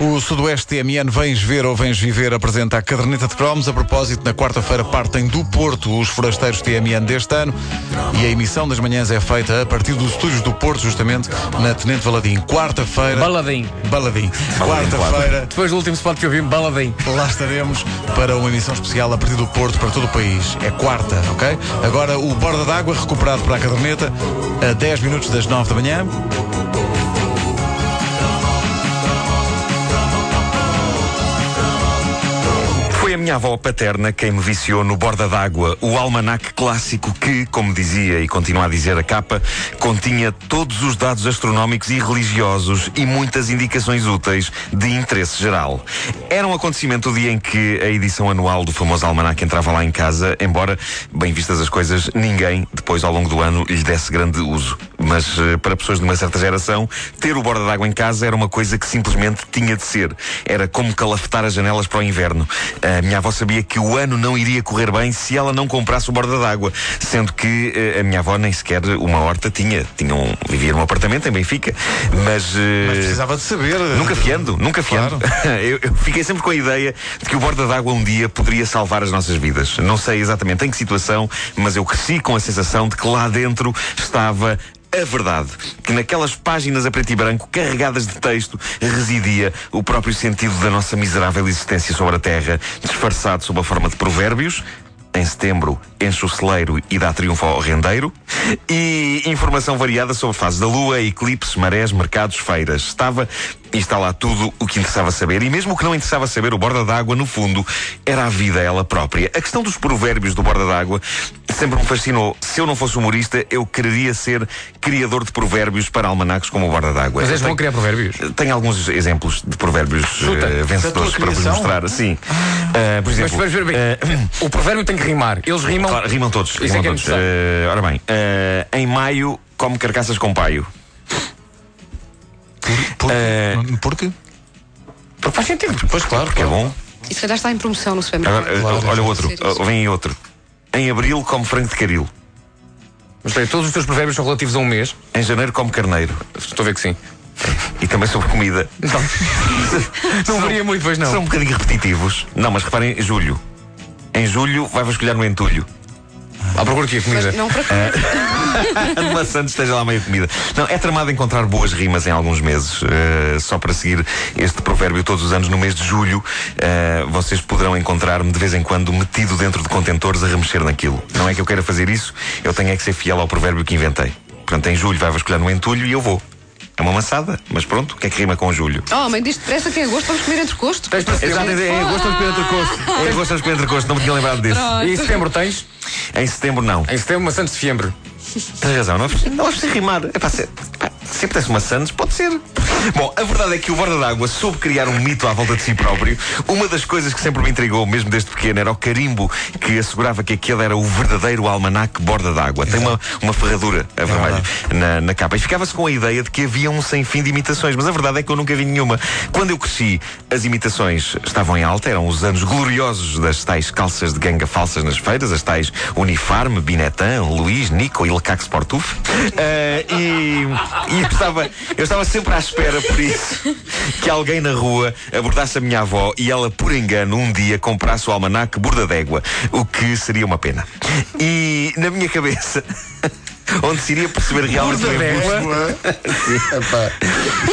O Sudoeste TMN Vens Ver ou Vens Viver apresenta a caderneta de cromos. A propósito, na quarta-feira partem do Porto os forasteiros TMN deste ano e a emissão das manhãs é feita a partir dos estúdios do Porto, justamente na Tenente Valadim. Quarta-feira. Baladim. Baladim. Quarta-feira. Depois do último spot que eu vi, Baladim. Lá estaremos para uma emissão especial a partir do Porto para todo o país. É quarta, ok? Agora o Borda d'Água recuperado para a caderneta a 10 minutos das 9 da manhã. Minha avó paterna quem me viciou no Borda d'Água, o almanaque clássico que, como dizia e continua a dizer a capa, continha todos os dados astronómicos e religiosos e muitas indicações úteis de interesse geral. Era um acontecimento o dia em que a edição anual do famoso almanaque entrava lá em casa, embora, bem vistas as coisas, ninguém, depois ao longo do ano, lhe desse grande uso. Mas eh, para pessoas de uma certa geração, ter o Borda d'Água em casa era uma coisa que simplesmente tinha de ser. Era como calafetar as janelas para o inverno. A minha avó sabia que o ano não iria correr bem se ela não comprasse o borda d'água, sendo que uh, a minha avó nem sequer uma horta tinha. tinha um, vivia num apartamento em Benfica, mas. Mas precisava de saber. Nunca fiando, nunca fiando. Claro. eu, eu, fiquei sempre com a ideia de que o borda d'água um dia poderia salvar as nossas vidas. Não sei exatamente em que situação, mas eu cresci com a sensação de que lá dentro estava a verdade, que naquelas páginas a preto e branco, carregadas de texto, residia o próprio sentido da nossa miserável existência sobre a Terra, disfarçado sob a forma de provérbios, em setembro, enche o celeiro e dá triunfo ao rendeiro. E informação variada sobre fases da lua, eclipses, marés, mercados, feiras. Estava e está lá tudo o que interessava saber. E mesmo o que não interessava saber, o borda d'água, no fundo, era a vida ela própria. A questão dos provérbios do borda d'água sempre me fascinou. Se eu não fosse humorista, eu quereria ser criador de provérbios para almanacos como o borda d'água. Mas és bom criar provérbios? Tenho alguns exemplos de provérbios uh, vencedores para vos mostrar. Sim. Uh, por exemplo. Mas, bem, uh, o provérbio tem que rimar. Eles rimam. Claro, rimam todos. Isso rimam é todos. É ora bem, em maio come carcaças com paio. Por, uh, porque? Porque faz sentido. Pois claro, porque é bom. E se calhar está em promoção no supermercado. Agora, claro, olha o outro, vem outro. Em abril come frango de caril. Mas bem, todos os teus provérbios são relativos a um mês? Em janeiro come carneiro. Estou a ver que sim. E também sobre comida. Não, não varia muito, pois não. São um bocadinho repetitivos. Não, mas reparem, julho. Em julho vai vasculhar no entulho. À procura que a comida. Mas não para comer. de maçã esteja lá meio comida. Não, é tramado encontrar boas rimas em alguns meses. Uh, só para seguir este provérbio todos os anos, no mês de julho, uh, vocês poderão encontrar-me de vez em quando metido dentro de contentores a remexer naquilo. Não é que eu queira fazer isso, eu tenho é que ser fiel ao provérbio que inventei. Portanto, em julho vai vasculhar no entulho e eu vou. É uma maçada, mas pronto, o que é que rima com julho? Oh, mãe, diz depressa que em agosto vamos comer entrecosto. Tens para Exato, em agosto vamos comer entrecosto. Em agosto vamos comer entrecosto, não me tinha lembrado disso. E em setembro tens? Em setembro não. Em setembro, maçã de fiembre. Tens razão, não é não é preciso rimar. É para ser. Se apetece maçãs, pode ser. Bom, a verdade é que o Borda d'Água soube criar um mito à volta de si próprio. Uma das coisas que sempre me intrigou, mesmo desde pequeno, era o carimbo que assegurava que aquele era o verdadeiro almanaque Borda d'Água. Tem uma, uma ferradura a vermelho na, na capa. E ficava-se com a ideia de que havia um sem fim de imitações, mas a verdade é que eu nunca vi nenhuma. Quando eu cresci, as imitações estavam em alta, eram os anos gloriosos das tais calças de ganga falsas nas feiras, as tais Unifarme, Binetan, Luís, Nico e Lecax Sportuf. Uh, e, e eu, estava, eu estava sempre à espera, por isso, que alguém na rua abordasse a minha avó e ela, por engano, um dia comprasse o almanaque Burda d'Égua, o que seria uma pena. E na minha cabeça. Onde se iria perceber realmente o embuste.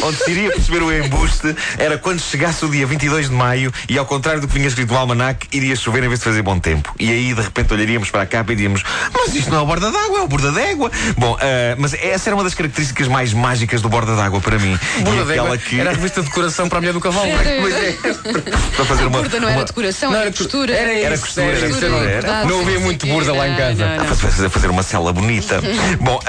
onde se iria perceber o embuste era quando chegasse o dia 22 de maio e, ao contrário do que vinha escrito no almanac, iria chover em vez de fazer bom tempo. E aí, de repente, olharíamos para a capa e diríamos: Mas isto não é o borda d'água, é o borda d'égua. Bom, uh, mas essa era uma das características mais mágicas do borda d'água para mim. Borda d'égua que... era a revista de decoração para a mulher do cavalo. Pois é. para fazer uma. Borda não era decoração, não, era costura. Era, era costura, era costura. Era, era, não havia muito borda lá em casa. A fazer uma cela bonita. Bom, uh,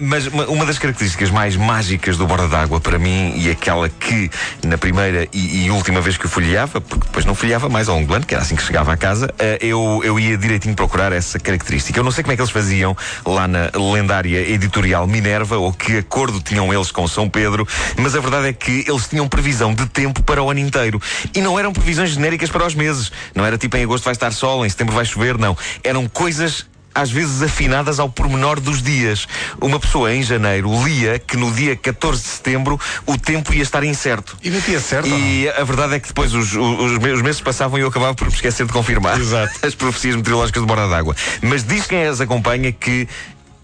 mas uma das características mais mágicas do Borda d'Água para mim e aquela que na primeira e, e, última vez que o folheava, porque depois não folheava mais ao longo do ano, que era assim que chegava à casa, uh, eu, eu ia direitinho procurar essa característica. Eu não sei como é que eles faziam lá na lendária editorial Minerva ou que acordo tinham eles com São Pedro, mas a verdade é que eles tinham previsão de tempo para o ano inteiro. E não eram previsões genéricas para os meses. Não era tipo em agosto vai estar sol, em setembro vai chover, não. Eram coisas às vezes afinadas ao pormenor dos dias. Uma pessoa em janeiro lia que no dia 14 de setembro o tempo ia estar incerto. E batia certo? E a verdade é que depois os, os, os meses passavam e eu acabava por me esquecer de confirmar Exato. as profecias meteorológicas de borda d'água. Mas diz quem as acompanha que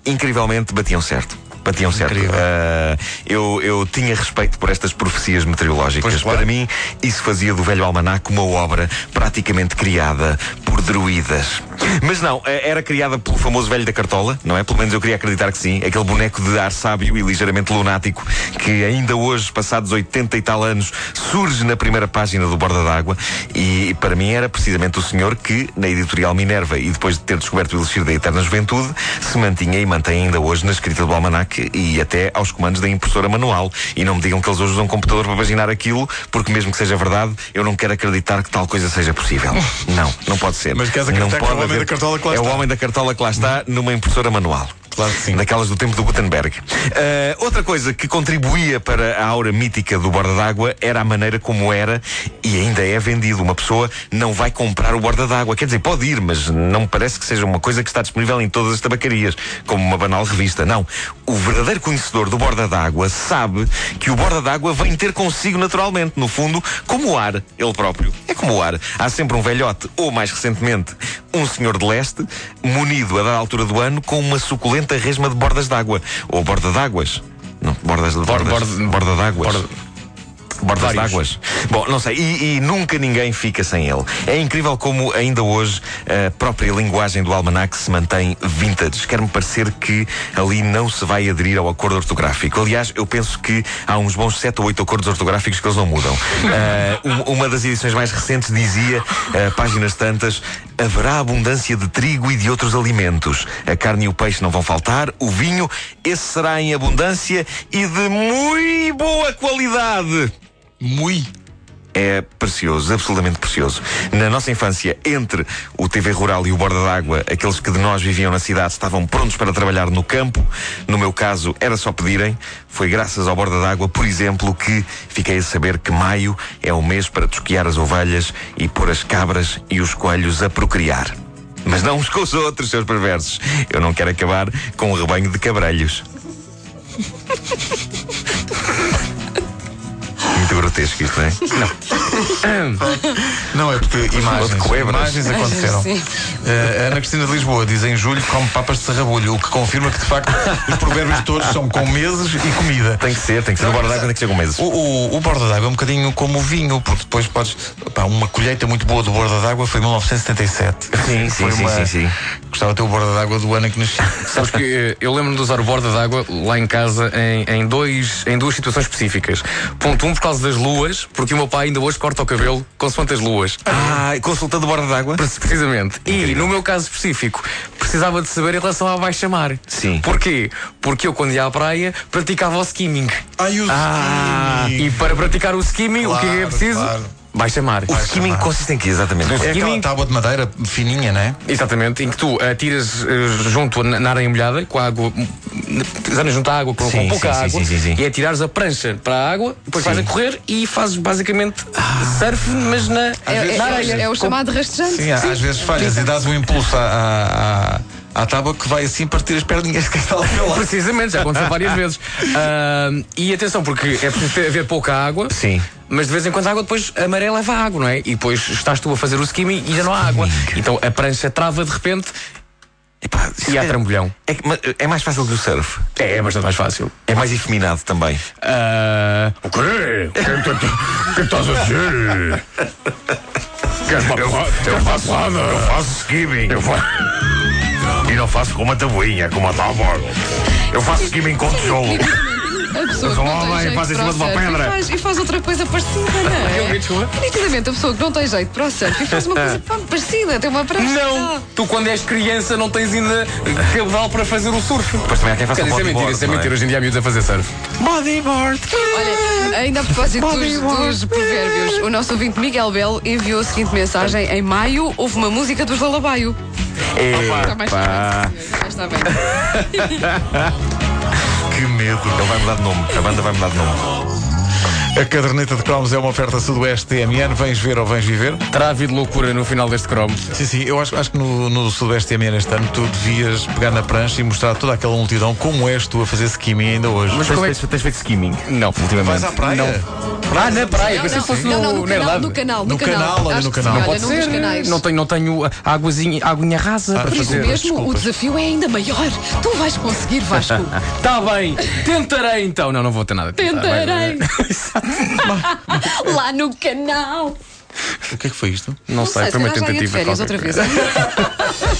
incrivelmente batiam certo batiam certo. Uh, eu, eu tinha respeito por estas profecias meteorológicas. Pois, claro. Para mim, isso fazia do velho almanac uma obra praticamente criada por druidas. Mas não, eh, era criada pelo famoso velho da cartola, não é? Pelo menos eu queria acreditar que sim. Aquele boneco de ar sábio e ligeiramente lunático que ainda hoje, passados 80 e tal anos, surge na primeira página do Borda d'Água. E para mim era precisamente o senhor que, na editorial Minerva e depois de ter descoberto o Elixir da Eterna Juventude, se mantinha e mantém ainda hoje na escrita do almanac e até aos comandos da impressora manual. E não me digam que eles hoje usam um computador para paginar aquilo, porque mesmo que seja verdade, eu não quero acreditar que tal coisa seja possível. não, não pode ser. Mas queres acreditar não que homem da cartola que lá é está? É o homem da cartola que lá está numa impressora manual. Claro que sim. Daquelas do tempo do Gutenberg. Uh, outra coisa que contribuía para a aura mítica do borda d'água era a maneira como era e ainda é vendido. Uma pessoa não vai comprar o borda d'água. Quer dizer, pode ir, mas não me parece que seja uma coisa que está disponível em todas as tabacarias, como uma banal revista. Não. O verdadeiro conhecedor do borda d'água sabe que o borda d'água vem ter consigo naturalmente, no fundo, como o ar, ele próprio. É como o ar. Há sempre um velhote, ou mais recentemente, um senhor de leste, munido a dada altura do ano com uma suculenta resma de bordas d'água. Ou borda d'águas. Não, bordas de bordas. Borda, borda d'águas. Borda bordas d'águas. Bom, não sei, e, e, nunca ninguém fica sem ele. É incrível como ainda hoje a própria linguagem do almanac se mantém vintage. Quer-me parecer que ali não se vai aderir ao acordo ortográfico. Aliás, eu penso que há uns bons sete ou oito acordos ortográficos que eles não mudam. Uh, uma das edições mais recentes dizia, uh, páginas tantas, haverá abundância de trigo e de outros alimentos. A carne e o peixe não vão faltar, o vinho, esse será em abundância e de muito boa qualidade. Muito é precioso, absolutamente precioso. Na nossa infância, entre o TV Rural e o Borda d'Água, aqueles que de nós viviam na cidade estavam prontos para trabalhar no campo. No meu caso, era só pedirem. Foi graças ao Borda d'Água, por exemplo, que fiquei a saber que maio é o mês para tosquiar as ovelhas e pôr as cabras e os coelhos a procriar. Mas não uns com os outros, seus perversos. Eu não quero acabar com um rebanho de cabrelhos. muito grotesco isto, não é? Não. Não, é porque imagens, imagens aconteceram. Uh, Ana Cristina de Lisboa diz em julho come papas de sarrabulho, o que confirma que de facto os provérbios todos são com meses e comida. Tem que ser, tem que ser. o borda d'água tem que ser com meses. O, o, o borda d'água é um bocadinho como o vinho, porque depois podes. Pá, uma colheita muito boa do borda d'água foi em 1977. Sim, sim, sim, sim, sim. Gostava de ter o borda d'água do ano em que nasci. Sabes que eh, eu lembro-me de usar o borda d'água lá em casa em, em, dois, em duas situações específicas. Ponto um, por causa das luas, porque o meu pai ainda hoje corta o cabelo consoante as luas. Ah, consultando borda d'água? Precisamente. Incrível. E no meu caso específico, precisava de saber em relação à baixa-mar. Sim. Porquê? Porque eu, quando ia à praia, praticava o skimming. Ai, o ah, E para praticar o skimming, claro, o que é preciso? Claro Baixa mar. O skimming consiste em quê, exatamente? É aquela tábua de madeira fininha, não é? Exatamente, em que tu atiras uh, uh, junto na areia molhada, com a água, desanas junto à água, com, sim, com pouca sim, água, sim, e atirares a prancha para a água, depois vais a correr e fazes basicamente ah. surf, mas na, é, na areia. É, é, o chamado rastejante. Sim, às vezes falhas e dás um impulso à, à tábua que vai assim partir as perninhas que está ao meu lado. Precisamente, já aconteceu várias vezes. Uh, e atenção, porque é preciso haver pouca água. Sim. Mas de vez em quando a água depois amarela leva água, não é? E depois estás tu a fazer o skimming e já não há água. Então a prancha trava de repente Epá, e há é, trambolhão. É, é, mais fácil que o surf. É, é bastante mais fácil. É mais efeminado também. Uh... O quê? O que estás a dizer? Queres uma eu, eu, faço, eu faço skimming. Eu faço... E não faço com uma tabuinha, com uma tábua. Eu faço skimming com tijolo. A pessoa que não tem jeito faz em cima de uma pedra. E faz, e faz outra coisa parecida, não é? Desculpa. Nitidamente, a pessoa que não tem jeito para o surf e faz uma coisa parecida, tem uma prancha. Não! Tu, quando és criança, não tens ainda cabedal para fazer o surf. Depois também há quem faça Isso é mentira, isso é, é mentira. Hoje em dia há miúdos a fazer surf. Bodyboard. Olha, ainda a propósito dos, dos provérbios, o nosso ouvinte Miguel Belo enviou a seguinte mensagem: Em maio houve uma música dos Lalabaio. Está mais Está bem. Que medo. Ele vai mudar de nome. A banda vai mudar de nome. A caderneta de cromos é uma oferta Sudoeste TMN. Vens ver ou vens viver? Terá havido loucura no final deste cromo. Sim, sim. Eu acho, acho que no, no Sudoeste TMN este ano tu devias pegar na prancha e mostrar toda aquela multidão como és tu a fazer skimming ainda hoje. Mas tens, como é que tens feito skimming? Não, ultimamente. Vais à praia? Não. Ah, na praia, pensei que fosse no, não, no, canal, no canal, no, canal. olha, no canal. Não pode ser. Não tenho, não tenho águazinha, aguinha rasa ah, para fazer. Por isso mesmo, o desafio é ainda maior. Tu vais conseguir, Vasco. Está bem, tentarei então. Não, não vou ter nada. Tentarei. Lá no canal. O que é que foi isto? Não, sei, sei, foi uma tentativa. outra vez.